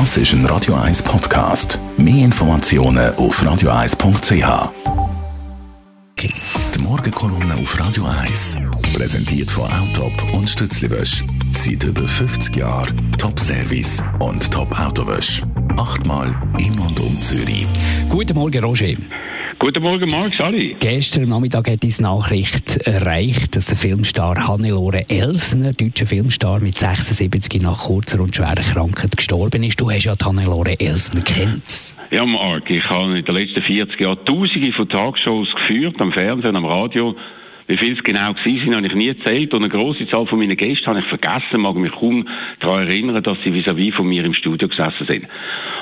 Das ist ein Radio 1 Podcast. Mehr Informationen auf radio1.ch. Die Morgenkolumne auf Radio 1 präsentiert von Autop und Stützliwösch. Seit über 50 Jahren Top-Service und Top-Autowösch. Achtmal in und um Zürich. Guten Morgen, Roger. Guten Morgen, Marc, Sali. Gestern Nachmittag hat uns Nachricht erreicht, dass der Filmstar Hannelore Elsner, deutscher Filmstar mit 76 nach kurzer und schwerer Krankheit gestorben ist. Du hast ja die Hannelore Elsner kennt. Ja, Marc, ich habe in den letzten 40 Jahren tausende von Talkshows geführt, am Fernsehen, am Radio. Wie viel es genau gewesen sind, habe ich nie erzählt. Und eine grosse Zahl von meinen Gästen habe ich vergessen, mag mich kaum daran erinnern, dass sie vis-à-vis -vis von mir im Studio gesessen sind.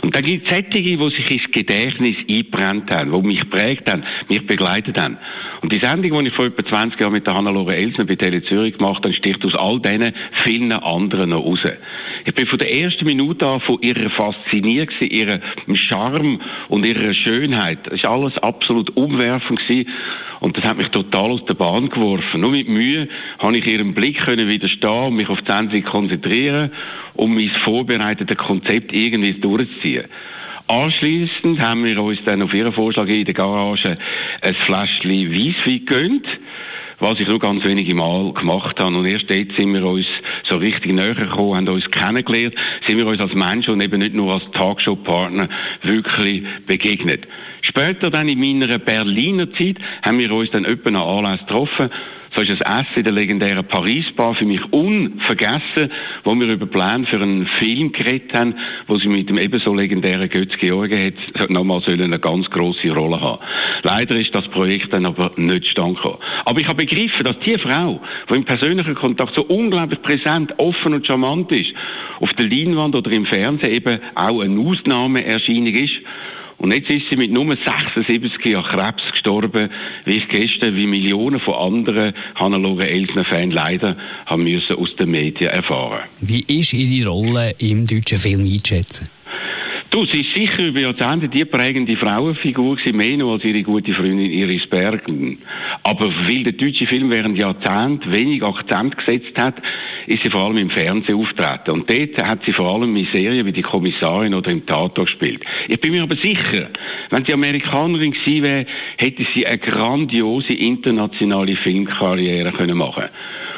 Und dann gibt es Sättige, die sich ins Gedächtnis eingebrannt haben, die mich geprägt haben, mich begleitet haben. Und die Sendung, die ich vor etwa 20 Jahren mit der Hannelore Elsner bei Tele Zürich gemacht habe, sticht aus all diesen vielen anderen noch raus. Ich bin von der ersten Minute an von ihrer fasziniert gewesen, ihrem Charme und ihrer Schönheit. Das war alles absolut umwerfend gewesen. Und das hat mich total aus der Bahn geworfen. Nur mit Mühe habe ich ihrem Blick können widerstehen und mich auf die Sendung konzentrieren, um mein vorbereitetes Konzept irgendwie durchzuziehen. Anschließend haben wir uns dann auf ihren Vorschlag in der Garage ein Fläschchen Weisswein gegönnt, was ich nur ganz wenige Mal gemacht habe. Und erst dort sind wir uns so richtig näher gekommen, haben uns kennengelernt, sind wir uns als Menschen und eben nicht nur als Talkshow-Partner wirklich begegnet. Später dann in meiner Berliner Zeit haben wir uns dann öppe nach Anlass getroffen. So ist das Essen in der legendären Paris-Bar für mich unvergessen, wo wir über Pläne für einen Film geredet haben, wo sie mit dem ebenso legendären Götz George hat nochmal eine ganz große Rolle haben. Leider ist das Projekt dann aber nicht stand. Aber ich habe begriffen, dass die Frau, die im persönlichen Kontakt so unglaublich präsent, offen und charmant ist, auf der Leinwand oder im Fernsehen eben auch eine Ausnahmeerscheinung ist, und jetzt ist sie mit nur 76 Jahren Krebs gestorben, wie ich gestern, wie Millionen von anderen Hannelore Elsner-Fans leider haben müssen aus den Medien erfahren. Wie ist Ihre Rolle im deutschen Film einzuschätzen? Du, sie ist sicher über Jahrzehnte die prägende Frauenfigur gewesen, mehr noch als ihre gute Freundin Iris Bergen. Aber weil der deutsche Film während Jahrzehnten wenig Akzent gesetzt hat, ist sie vor allem im Fernsehen auftreten. Und dort hat sie vor allem in Serien wie die Kommissarin oder im Tatort gespielt. Ich bin mir aber sicher, wenn sie Amerikanerin gewesen wäre, hätte sie eine grandiose internationale Filmkarriere können machen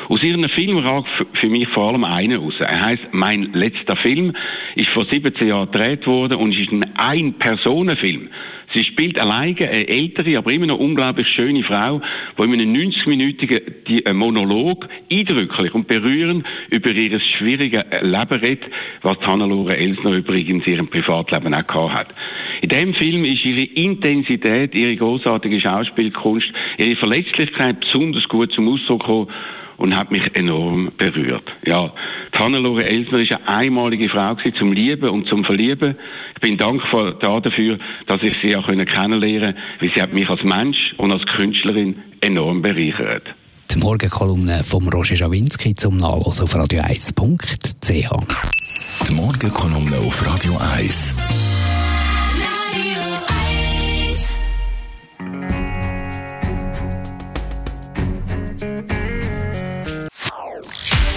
aus ihren Film ragt für mich vor allem einer raus. Er heißt Mein letzter Film, ist vor 17 Jahren gedreht worden und ist ein Ein-Personen-Film. Sie spielt alleine eine ältere, aber immer noch unglaublich schöne Frau, die in einem 90-minütigen Monolog eindrücklich und berührend über ihr schwieriges Leben redet, was Hannelore Elsner übrigens in ihrem Privatleben auch gehabt hat. In dem Film ist ihre Intensität, ihre großartige Schauspielkunst, ihre Verletzlichkeit besonders gut zum Ausdruck gekommen und hat mich enorm berührt. Ja, die Hannelore Elsner ist eine einmalige Frau gewesen, zum Lieben und zum Verlieben. Ich bin dankbar dafür, dass ich sie auch kennenlernen konnte, weil sie hat mich als Mensch und als Künstlerin enorm bereichert. Die Morgenkolumne von Roger Schawinski zum Nachlesen auf radio1.ch. Die Morgenkolumne auf Radio 1.